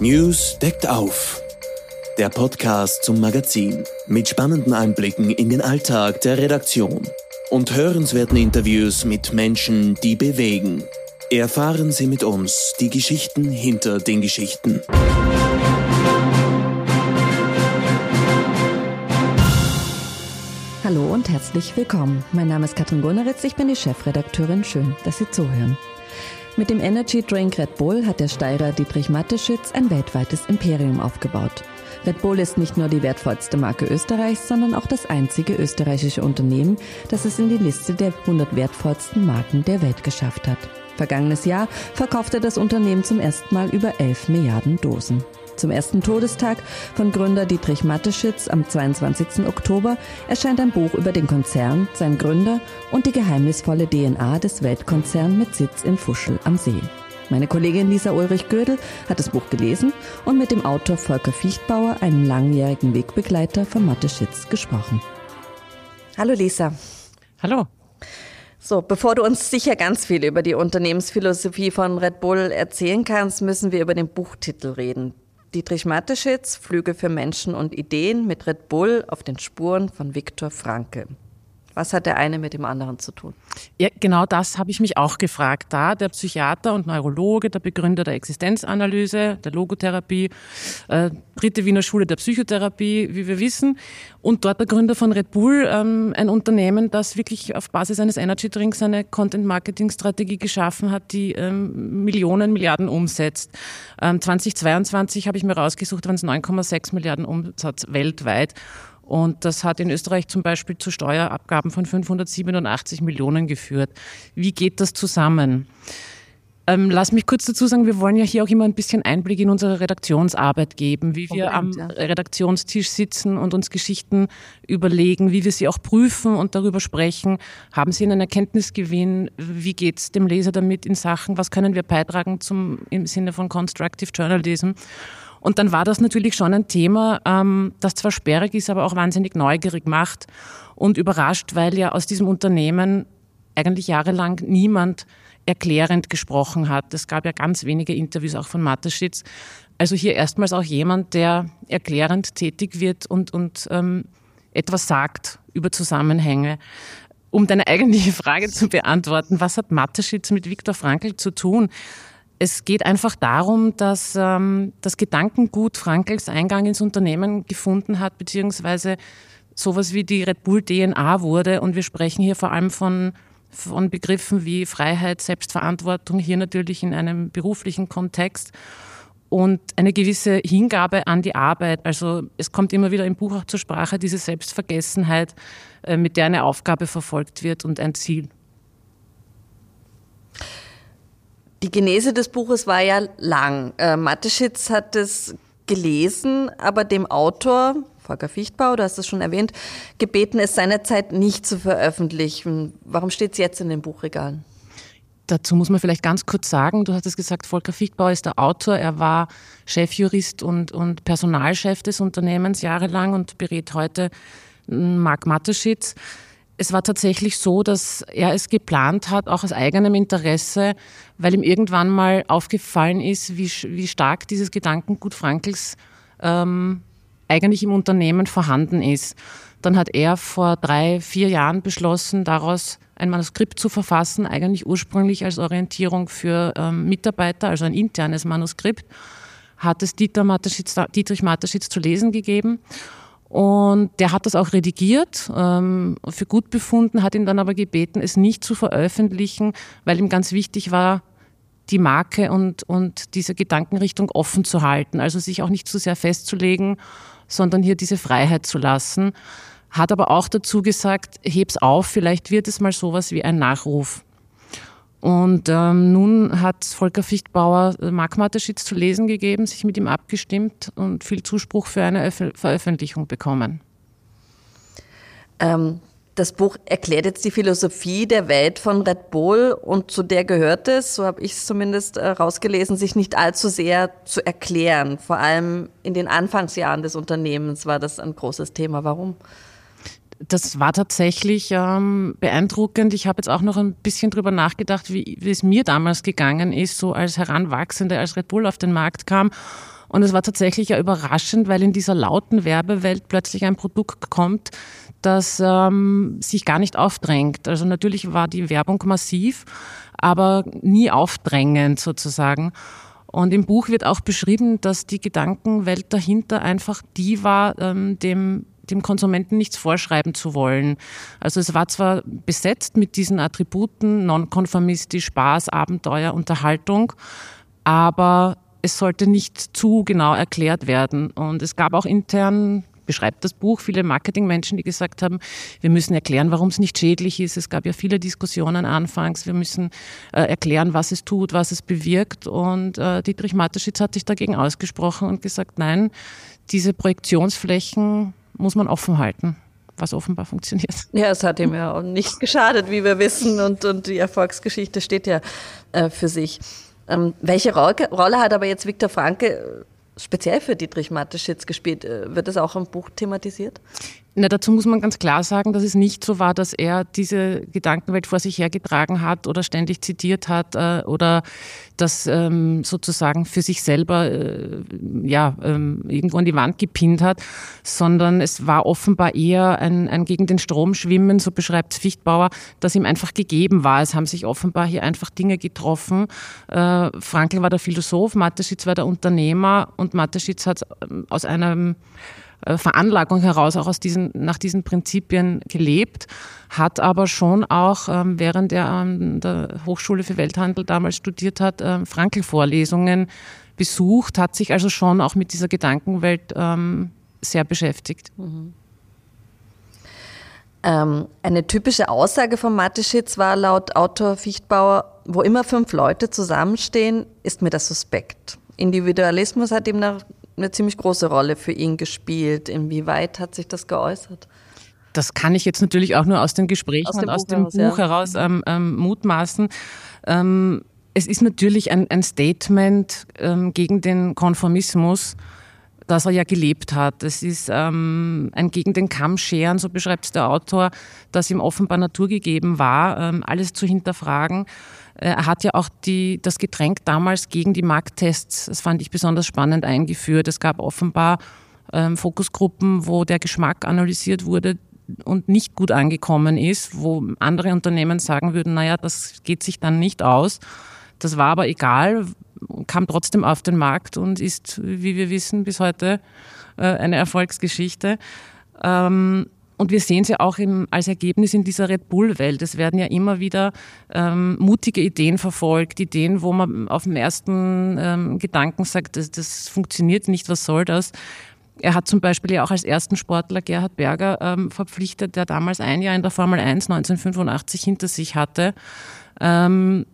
News deckt auf. Der Podcast zum Magazin mit spannenden Einblicken in den Alltag der Redaktion und hörenswerten Interviews mit Menschen, die bewegen. Erfahren Sie mit uns die Geschichten hinter den Geschichten. Hallo und herzlich willkommen. Mein Name ist Katrin Gunneritz, ich bin die Chefredakteurin. Schön, dass Sie zuhören. Mit dem Energy Drink Red Bull hat der Steirer Dietrich Matteschitz ein weltweites Imperium aufgebaut. Red Bull ist nicht nur die wertvollste Marke Österreichs, sondern auch das einzige österreichische Unternehmen, das es in die Liste der 100 wertvollsten Marken der Welt geschafft hat. Vergangenes Jahr verkaufte das Unternehmen zum ersten Mal über 11 Milliarden Dosen. Zum ersten Todestag von Gründer Dietrich Mateschitz am 22. Oktober erscheint ein Buch über den Konzern, seinen Gründer und die geheimnisvolle DNA des Weltkonzerns mit Sitz in Fuschel am See. Meine Kollegin Lisa Ulrich-Gödel hat das Buch gelesen und mit dem Autor Volker Fichtbauer, einem langjährigen Wegbegleiter von Mateschitz, gesprochen. Hallo Lisa. Hallo. So, bevor du uns sicher ganz viel über die Unternehmensphilosophie von Red Bull erzählen kannst, müssen wir über den Buchtitel reden. Dietrich Mateschitz, Flüge für Menschen und Ideen mit Red Bull auf den Spuren von Viktor Frankl. Was hat der eine mit dem anderen zu tun? Ja, genau das habe ich mich auch gefragt. Da der Psychiater und Neurologe, der Begründer der Existenzanalyse, der Logotherapie, äh, dritte Wiener Schule der Psychotherapie, wie wir wissen, und dort der Gründer von Red Bull, ähm, ein Unternehmen, das wirklich auf Basis eines Energy Drinks eine Content-Marketing-Strategie geschaffen hat, die ähm, Millionen, Milliarden umsetzt. Ähm, 2022 habe ich mir rausgesucht, waren es 9,6 Milliarden Umsatz weltweit. Und das hat in Österreich zum Beispiel zu Steuerabgaben von 587 Millionen geführt. Wie geht das zusammen? Ähm, lass mich kurz dazu sagen, wir wollen ja hier auch immer ein bisschen Einblick in unsere Redaktionsarbeit geben, wie wir am. Redaktionstisch sitzen und uns Geschichten überlegen, wie wir sie auch prüfen und darüber sprechen. Haben Sie einen Erkenntnisgewinn? Wie geht es dem Leser damit in Sachen? Was können wir beitragen zum, im Sinne von Constructive Journalism? Und dann war das natürlich schon ein Thema, ähm, das zwar sperrig ist, aber auch wahnsinnig neugierig macht und überrascht, weil ja aus diesem Unternehmen eigentlich jahrelang niemand erklärend gesprochen hat. Es gab ja ganz wenige Interviews auch von Mateschitz. Also hier erstmals auch jemand, der erklärend tätig wird und, und ähm, etwas sagt über Zusammenhänge. Um deine eigentliche Frage zu beantworten, was hat Mateschitz mit Viktor Frankl zu tun? Es geht einfach darum, dass ähm, das Gedankengut Frankels Eingang ins Unternehmen gefunden hat, beziehungsweise sowas wie die Red Bull DNA wurde. Und wir sprechen hier vor allem von, von Begriffen wie Freiheit, Selbstverantwortung, hier natürlich in einem beruflichen Kontext und eine gewisse Hingabe an die Arbeit. Also es kommt immer wieder im Buch auch zur Sprache, diese Selbstvergessenheit, äh, mit der eine Aufgabe verfolgt wird und ein Ziel. Die Genese des Buches war ja lang. Äh, Mateschitz hat es gelesen, aber dem Autor, Volker Fichtbau, du hast es schon erwähnt, gebeten, es seinerzeit nicht zu veröffentlichen. Warum steht es jetzt in den Buchregalen? Dazu muss man vielleicht ganz kurz sagen, du hast es gesagt, Volker Fichtbau ist der Autor. Er war Chefjurist und, und Personalchef des Unternehmens jahrelang und berät heute Marc Mateschitz es war tatsächlich so, dass er es geplant hat, auch aus eigenem Interesse, weil ihm irgendwann mal aufgefallen ist, wie, wie stark dieses Gedankengut Frankels ähm, eigentlich im Unternehmen vorhanden ist. Dann hat er vor drei, vier Jahren beschlossen, daraus ein Manuskript zu verfassen, eigentlich ursprünglich als Orientierung für ähm, Mitarbeiter, also ein internes Manuskript, hat es Dieter Mateschitz, Dietrich Mateschitz zu lesen gegeben. Und der hat das auch redigiert, ähm, für gut befunden, hat ihn dann aber gebeten, es nicht zu veröffentlichen, weil ihm ganz wichtig war, die Marke und, und diese Gedankenrichtung offen zu halten, also sich auch nicht zu sehr festzulegen, sondern hier diese Freiheit zu lassen. Hat aber auch dazu gesagt, heb's auf, vielleicht wird es mal sowas wie ein Nachruf. Und ähm, nun hat Volker Fichtbauer äh, Mark Mateschitz zu lesen gegeben, sich mit ihm abgestimmt und viel Zuspruch für eine Öf Veröffentlichung bekommen. Ähm, das Buch erklärt jetzt die Philosophie der Welt von Red Bull und zu der gehört es, so habe ich es zumindest äh, rausgelesen, sich nicht allzu sehr zu erklären. Vor allem in den Anfangsjahren des Unternehmens war das ein großes Thema. Warum? Das war tatsächlich ähm, beeindruckend. Ich habe jetzt auch noch ein bisschen drüber nachgedacht, wie, wie es mir damals gegangen ist, so als Heranwachsende, als Red Bull auf den Markt kam Und es war tatsächlich ja überraschend, weil in dieser lauten Werbewelt plötzlich ein Produkt kommt, das ähm, sich gar nicht aufdrängt. Also natürlich war die Werbung massiv, aber nie aufdrängend sozusagen. Und im Buch wird auch beschrieben, dass die Gedankenwelt dahinter einfach die war, ähm, dem dem Konsumenten nichts vorschreiben zu wollen. Also es war zwar besetzt mit diesen Attributen, nonkonformistisch, Spaß, Abenteuer, Unterhaltung, aber es sollte nicht zu genau erklärt werden. Und es gab auch intern beschreibt das Buch viele Marketingmenschen, die gesagt haben, wir müssen erklären, warum es nicht schädlich ist. Es gab ja viele Diskussionen anfangs. Wir müssen äh, erklären, was es tut, was es bewirkt. Und äh, Dietrich Mateschitz hat sich dagegen ausgesprochen und gesagt, nein, diese Projektionsflächen muss man offen halten was offenbar funktioniert. Ja, es hat ihm ja auch nicht geschadet, wie wir wissen, und, und die Erfolgsgeschichte steht ja äh, für sich. Ähm, welche Rolle hat aber jetzt Viktor Franke speziell für Dietrich Mateschitz gespielt. Äh, wird das auch im Buch thematisiert? Na, dazu muss man ganz klar sagen, dass es nicht so war, dass er diese Gedankenwelt vor sich hergetragen hat oder ständig zitiert hat äh, oder das ähm, sozusagen für sich selber äh, ja, ähm, irgendwo an die Wand gepinnt hat, sondern es war offenbar eher ein, ein gegen den Strom schwimmen, so beschreibt Fichtbauer, das ihm einfach gegeben war. Es haben sich offenbar hier einfach Dinge getroffen. Äh, Frankl war der Philosoph, Mateschitz war der Unternehmer und Mateschitz hat ähm, aus einem Veranlagung heraus auch aus diesen, nach diesen Prinzipien gelebt, hat aber schon auch, ähm, während er an der Hochschule für Welthandel damals studiert hat, ähm, Frankel-Vorlesungen besucht, hat sich also schon auch mit dieser Gedankenwelt ähm, sehr beschäftigt. Mhm. Eine typische Aussage von Mateschitz war laut Autor Fichtbauer, wo immer fünf Leute zusammenstehen, ist mir das suspekt. Individualismus hat ihm nach eine ziemlich große Rolle für ihn gespielt. Inwieweit hat sich das geäußert? Das kann ich jetzt natürlich auch nur aus den Gesprächen aus und aus dem Buch heraus, Buch heraus ähm, ähm, mutmaßen. Ähm, es ist natürlich ein, ein Statement ähm, gegen den Konformismus, das er ja gelebt hat. Es ist ähm, ein gegen den Kamm scheren, so beschreibt es der Autor, das ihm offenbar naturgegeben war, ähm, alles zu hinterfragen. Äh, er hat ja auch die, das Getränk damals gegen die Markttests, das fand ich besonders spannend, eingeführt. Es gab offenbar ähm, Fokusgruppen, wo der Geschmack analysiert wurde und nicht gut angekommen ist, wo andere Unternehmen sagen würden, naja, das geht sich dann nicht aus. Das war aber egal, kam trotzdem auf den Markt und ist, wie wir wissen, bis heute äh, eine Erfolgsgeschichte. Ähm, und wir sehen ja auch im, als Ergebnis in dieser Red Bull-Welt. Es werden ja immer wieder ähm, mutige Ideen verfolgt, Ideen, wo man auf dem ersten ähm, Gedanken sagt, das, das funktioniert nicht, was soll das? Er hat zum Beispiel ja auch als ersten Sportler Gerhard Berger ähm, verpflichtet, der damals ein Jahr in der Formel 1 1985 hinter sich hatte. Ähm,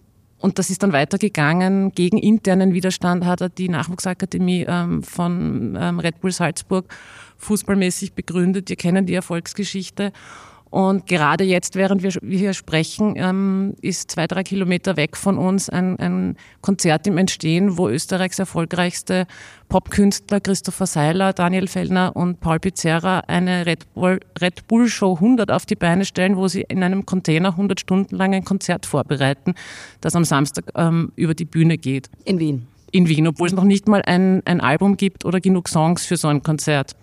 und das ist dann weitergegangen. Gegen internen Widerstand hat er die Nachwuchsakademie ähm, von ähm, Red Bull Salzburg fußballmäßig begründet. Wir kennen die Erfolgsgeschichte. Und gerade jetzt, während wir, hier sprechen, ähm, ist zwei, drei Kilometer weg von uns ein, ein Konzert im Entstehen, wo Österreichs erfolgreichste Popkünstler Christopher Seiler, Daniel Fellner und Paul Pizzerra eine Red Bull, Red Bull Show 100 auf die Beine stellen, wo sie in einem Container 100 Stunden lang ein Konzert vorbereiten, das am Samstag ähm, über die Bühne geht. In Wien. In Wien, obwohl es noch nicht mal ein, ein Album gibt oder genug Songs für so ein Konzert.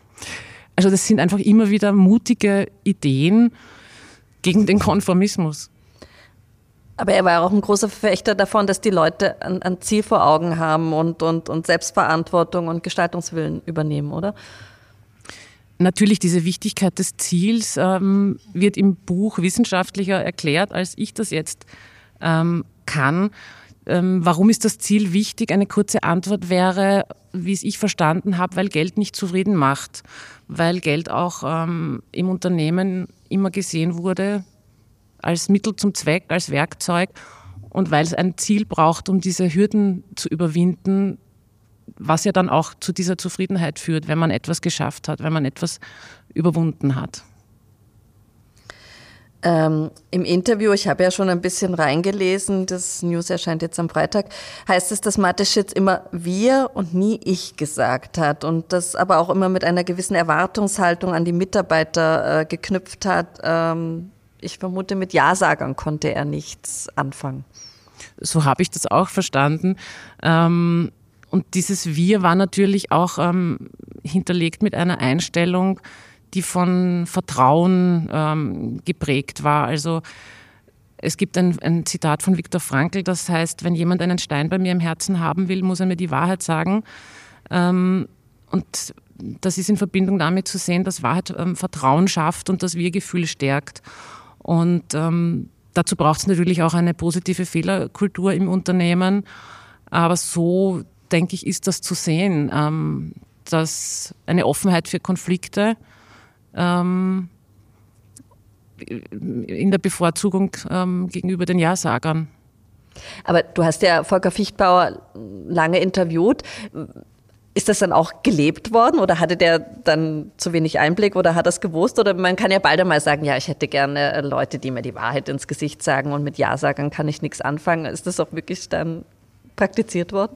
Also das sind einfach immer wieder mutige Ideen gegen den Konformismus. Aber er war auch ein großer Verfechter davon, dass die Leute ein, ein Ziel vor Augen haben und, und, und Selbstverantwortung und Gestaltungswillen übernehmen, oder? Natürlich, diese Wichtigkeit des Ziels ähm, wird im Buch wissenschaftlicher erklärt, als ich das jetzt ähm, kann. Ähm, warum ist das Ziel wichtig? Eine kurze Antwort wäre, wie es ich verstanden habe, weil Geld nicht zufrieden macht, weil Geld auch ähm, im Unternehmen immer gesehen wurde als Mittel zum Zweck, als Werkzeug und weil es ein Ziel braucht, um diese Hürden zu überwinden, was ja dann auch zu dieser Zufriedenheit führt, wenn man etwas geschafft hat, wenn man etwas überwunden hat. Ähm, Im Interview, ich habe ja schon ein bisschen reingelesen, das News erscheint jetzt am Freitag, heißt es, dass Mateschitz immer wir und nie ich gesagt hat und das aber auch immer mit einer gewissen Erwartungshaltung an die Mitarbeiter äh, geknüpft hat. Ähm, ich vermute, mit Ja-Sagern konnte er nichts anfangen. So habe ich das auch verstanden. Ähm und dieses Wir war natürlich auch ähm, hinterlegt mit einer Einstellung, die von Vertrauen ähm, geprägt war. Also es gibt ein, ein, Zitat von Viktor Frankl, das heißt, wenn jemand einen Stein bei mir im Herzen haben will, muss er mir die Wahrheit sagen. Ähm, und das ist in Verbindung damit zu sehen, dass Wahrheit ähm, Vertrauen schafft und das Wir-Gefühl stärkt. Und ähm, dazu braucht es natürlich auch eine positive Fehlerkultur im Unternehmen. Aber so, denke ich, ist das zu sehen, ähm, dass eine Offenheit für Konflikte ähm, in der Bevorzugung ähm, gegenüber den Ja-Sagern. Aber du hast ja Volker Fichtbauer lange interviewt. Ist das dann auch gelebt worden oder hatte der dann zu wenig Einblick oder hat es gewusst? Oder man kann ja bald einmal sagen, ja, ich hätte gerne Leute, die mir die Wahrheit ins Gesicht sagen und mit Ja-Sagern kann ich nichts anfangen. Ist das auch wirklich dann praktiziert worden?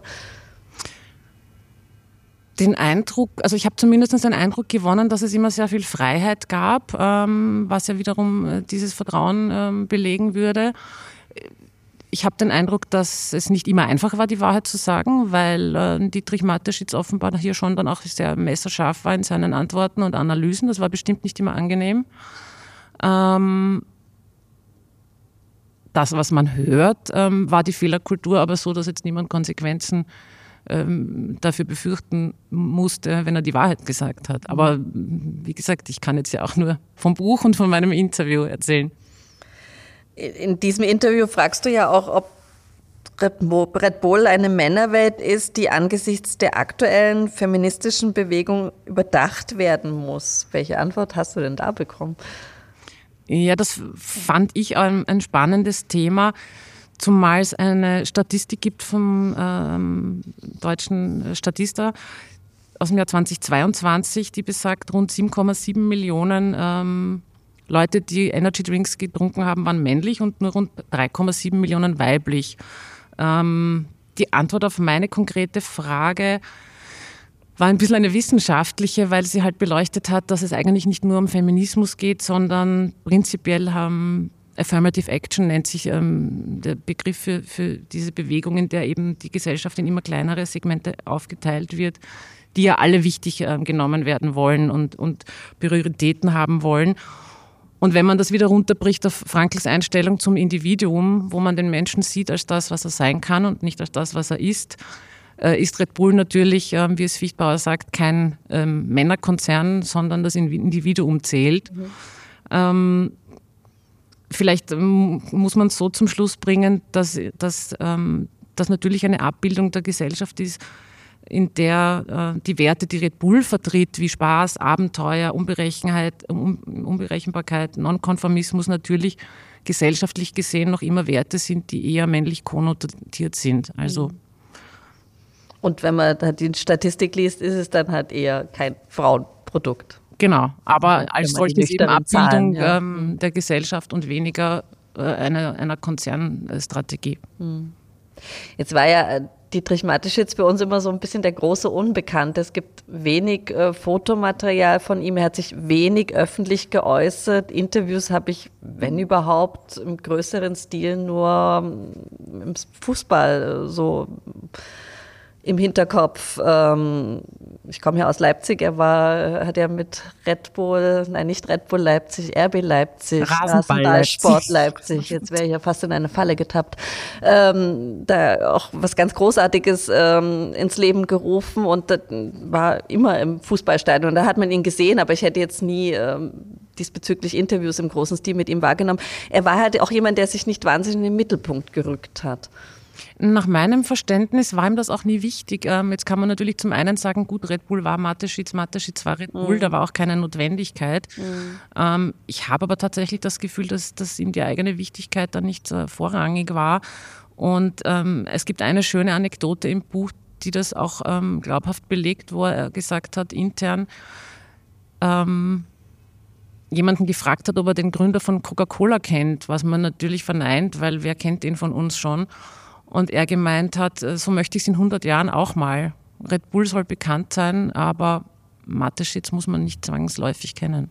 Den Eindruck, also ich habe zumindest den Eindruck gewonnen, dass es immer sehr viel Freiheit gab, ähm, was ja wiederum äh, dieses Vertrauen ähm, belegen würde. Ich habe den Eindruck, dass es nicht immer einfach war, die Wahrheit zu sagen, weil äh, Dietrich Mateschitz offenbar hier schon dann auch sehr messerscharf war in seinen Antworten und Analysen. Das war bestimmt nicht immer angenehm. Ähm, das, was man hört, ähm, war die Fehlerkultur aber so, dass jetzt niemand Konsequenzen ähm, dafür befürchten musste, wenn er die Wahrheit gesagt hat. Aber wie gesagt, ich kann jetzt ja auch nur vom Buch und von meinem Interview erzählen. In diesem Interview fragst du ja auch, ob Red Bull eine Männerwelt ist, die angesichts der aktuellen feministischen Bewegung überdacht werden muss. Welche Antwort hast du denn da bekommen? Ja, das fand ich ein, ein spannendes Thema. Zumal es eine Statistik gibt vom ähm, deutschen Statista aus dem Jahr 2022, die besagt, rund 7,7 Millionen ähm, Leute, die Energy Drinks getrunken haben, waren männlich und nur rund 3,7 Millionen weiblich. Ähm, die Antwort auf meine konkrete Frage war ein bisschen eine wissenschaftliche, weil sie halt beleuchtet hat, dass es eigentlich nicht nur um Feminismus geht, sondern prinzipiell haben Affirmative Action nennt sich ähm, der Begriff für, für diese Bewegung, in der eben die Gesellschaft in immer kleinere Segmente aufgeteilt wird, die ja alle wichtig ähm, genommen werden wollen und, und Prioritäten haben wollen. Und wenn man das wieder runterbricht auf Frankls Einstellung zum Individuum, wo man den Menschen sieht als das, was er sein kann und nicht als das, was er ist, äh, ist Red Bull natürlich, äh, wie es Fichtbauer sagt, kein ähm, Männerkonzern, sondern das Individuum zählt. Mhm. Ähm, vielleicht ähm, muss man es so zum Schluss bringen, dass, dass ähm, das natürlich eine Abbildung der Gesellschaft ist, in der äh, die Werte, die Red Bull vertritt, wie Spaß, Abenteuer, Unberechenheit, Un Unberechenbarkeit, Nonkonformismus natürlich gesellschaftlich gesehen noch immer Werte sind, die eher männlich konnotiert sind. Also und wenn man die Statistik liest, ist es dann halt eher kein Frauenprodukt. Genau, aber als solches eben Abbildung ja. ähm, der Gesellschaft und weniger äh, einer, einer Konzernstrategie. Hm. Jetzt war ja äh, Dietrich Mateschitz bei uns immer so ein bisschen der große Unbekannte. Es gibt wenig äh, Fotomaterial von ihm. Er hat sich wenig öffentlich geäußert. Interviews habe ich, wenn überhaupt, im größeren Stil nur ähm, im Fußball äh, so im Hinterkopf. Ähm, ich komme ja aus Leipzig, er war, hat ja mit Red Bull, nein, nicht Red Bull Leipzig, RB Leipzig, Rasenballsport Leipzig. Leipzig. Jetzt wäre ich ja fast in eine Falle getappt. Ähm, da auch was ganz Großartiges ähm, ins Leben gerufen und das war immer im Fußballstadion. Da hat man ihn gesehen, aber ich hätte jetzt nie ähm, diesbezüglich Interviews im großen Stil mit ihm wahrgenommen. Er war halt auch jemand, der sich nicht wahnsinnig in den Mittelpunkt gerückt hat. Nach meinem Verständnis war ihm das auch nie wichtig. Ähm, jetzt kann man natürlich zum einen sagen, gut, Red Bull war Mateschitz, Mateschitz war Red Bull, mhm. da war auch keine Notwendigkeit. Mhm. Ähm, ich habe aber tatsächlich das Gefühl, dass, dass ihm die eigene Wichtigkeit da nicht äh, vorrangig war. Und ähm, es gibt eine schöne Anekdote im Buch, die das auch ähm, glaubhaft belegt, wo er gesagt hat, intern, ähm, jemanden gefragt hat, ob er den Gründer von Coca-Cola kennt, was man natürlich verneint, weil wer kennt ihn von uns schon. Und er gemeint hat, äh, so möchte ich es in 100 Jahren auch mal. Red Bull soll bekannt sein, aber Mateschitz muss man nicht zwangsläufig kennen.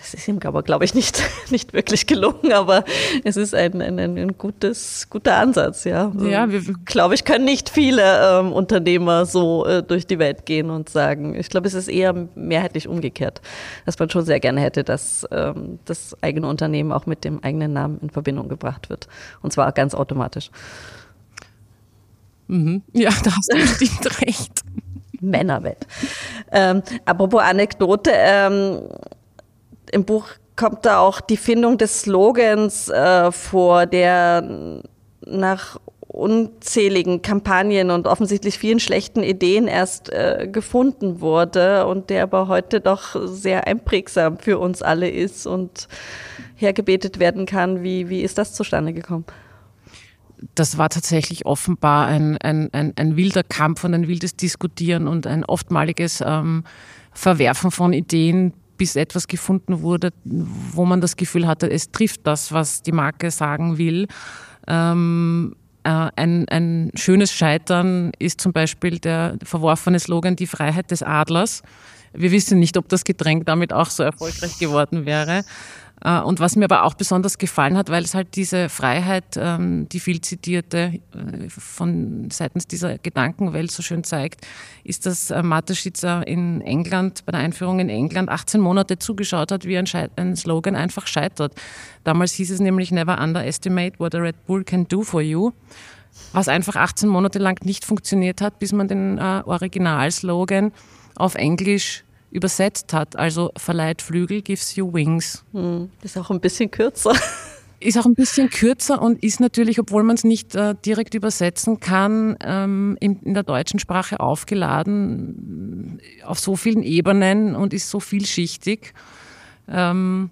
Das ist ihm aber, glaube ich, nicht, nicht wirklich gelungen, aber es ist ein, ein, ein gutes, guter Ansatz, ja. Ja, wir, glaube ich, können nicht viele ähm, Unternehmer so äh, durch die Welt gehen und sagen. Ich glaube, es ist eher mehrheitlich umgekehrt, dass man schon sehr gerne hätte, dass ähm, das eigene Unternehmen auch mit dem eigenen Namen in Verbindung gebracht wird. Und zwar ganz automatisch. Mhm. Ja, da hast du bestimmt recht. Männerwelt. Ähm, apropos Anekdote, ähm, im Buch kommt da auch die Findung des Slogans äh, vor, der nach unzähligen Kampagnen und offensichtlich vielen schlechten Ideen erst äh, gefunden wurde und der aber heute doch sehr einprägsam für uns alle ist und hergebetet werden kann. Wie, wie ist das zustande gekommen? das war tatsächlich offenbar ein, ein, ein, ein, wilder Kampf und ein wildes Diskutieren und ein oftmaliges ähm, Verwerfen von Ideen, bis etwas gefunden wurde, wo man das Gefühl hatte, es trifft das, was die Marke sagen will. Ähm, äh, ein, ein schönes Scheitern ist zum Beispiel der verworfene Slogan Die Freiheit des Adlers. Wir wissen nicht, ob das Getränk damit auch so erfolgreich geworden wäre. Äh, und was mir aber auch besonders gefallen hat, weil es halt diese Freiheit, ähm, die viel zitierte, äh, von seitens dieser Gedankenwelt so schön zeigt, ist, dass äh, Mateschitzer in England, bei der Einführung in England 18 Monate zugeschaut hat, wie ein, ein Slogan einfach scheitert. Damals hieß es nämlich Never underestimate what a Red Bull can do for you was einfach 18 Monate lang nicht funktioniert hat, bis man den äh, Originalslogan auf Englisch übersetzt hat. Also verleiht Flügel, gives you wings. Hm, ist auch ein bisschen kürzer. Ist auch ein bisschen kürzer und ist natürlich, obwohl man es nicht äh, direkt übersetzen kann, ähm, in, in, der deutschen Sprache aufgeladen auf so vielen Ebenen und ist so vielschichtig. Ähm,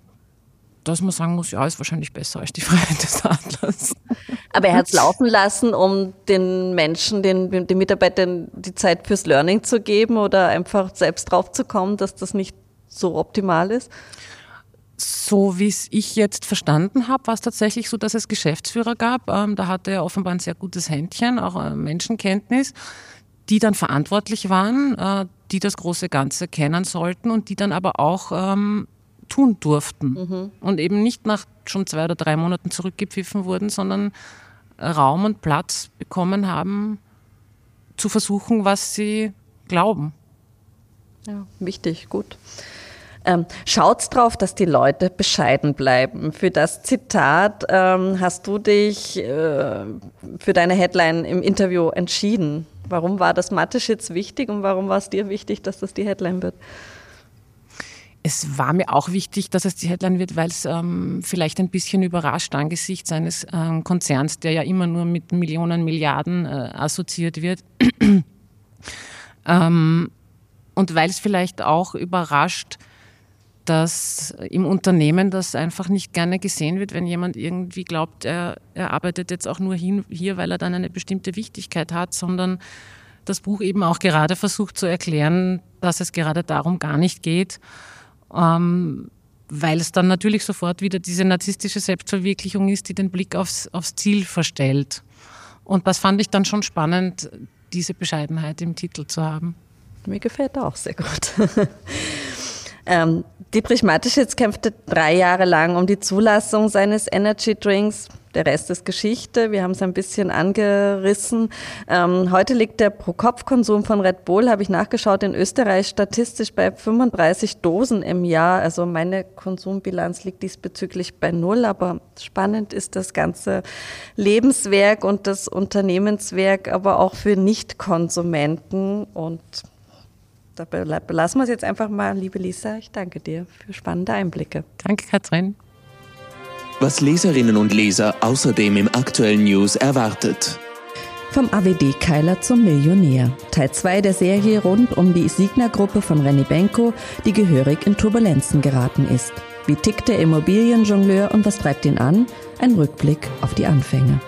dass man sagen muss, ja, ist wahrscheinlich besser als die Freiheit des Adlers. Aber er hat es laufen lassen, um den Menschen, den, den Mitarbeitern die Zeit fürs Learning zu geben oder einfach selbst drauf zu kommen, dass das nicht so optimal ist? So wie es ich jetzt verstanden habe, war es tatsächlich so, dass es Geschäftsführer gab. Ähm, da hatte er offenbar ein sehr gutes Händchen, auch äh, Menschenkenntnis, die dann verantwortlich waren, äh, die das große Ganze kennen sollten und die dann aber auch ähm, tun durften mhm. und eben nicht nach schon zwei oder drei Monaten zurückgepfiffen wurden, sondern Raum und Platz bekommen haben, zu versuchen, was sie glauben. Ja, wichtig, gut. Ähm, schaut's drauf, dass die Leute bescheiden bleiben. Für das Zitat ähm, hast du dich äh, für deine Headline im Interview entschieden. Warum war das Mathe-Schitz wichtig und warum war es dir wichtig, dass das die Headline wird? Es war mir auch wichtig, dass es die Headline wird, weil es ähm, vielleicht ein bisschen überrascht angesichts eines ähm, Konzerns, der ja immer nur mit Millionen, Milliarden äh, assoziiert wird. ähm, und weil es vielleicht auch überrascht, dass im Unternehmen das einfach nicht gerne gesehen wird, wenn jemand irgendwie glaubt, er, er arbeitet jetzt auch nur hin, hier, weil er dann eine bestimmte Wichtigkeit hat, sondern das Buch eben auch gerade versucht zu erklären, dass es gerade darum gar nicht geht ähm, weil es dann natürlich sofort wieder diese narzisstische Selbstverwirklichung ist, die den Blick aufs, aufs Ziel verstellt. Und das fand ich dann schon spannend, diese Bescheidenheit im Titel zu haben. Mir gefällt auch sehr gut. Ähm, Dietrich Mateschitz kämpfte drei Jahre lang um die Zulassung seines Energy Drinks. Der Rest ist Geschichte. Wir haben es ein bisschen angerissen. Ähm, heute liegt der Pro-Kopf-Konsum von Red Bull, habe ich nachgeschaut, in Österreich statistisch bei 35 Dosen im Jahr. Also meine Konsumbilanz liegt diesbezüglich bei null. Aber spannend ist das ganze Lebenswerk und das Unternehmenswerk, aber auch für Nichtkonsumenten. Und da belassen wir es jetzt einfach mal. Liebe Lisa, ich danke dir für spannende Einblicke. Danke, Katrin was Leserinnen und Leser außerdem im aktuellen News erwartet. Vom AWD-Keiler zum Millionär. Teil 2 der Serie rund um die Signa-Gruppe von Renny Benko, die gehörig in Turbulenzen geraten ist. Wie tickt der Immobilienjongleur und was treibt ihn an? Ein Rückblick auf die Anfänge.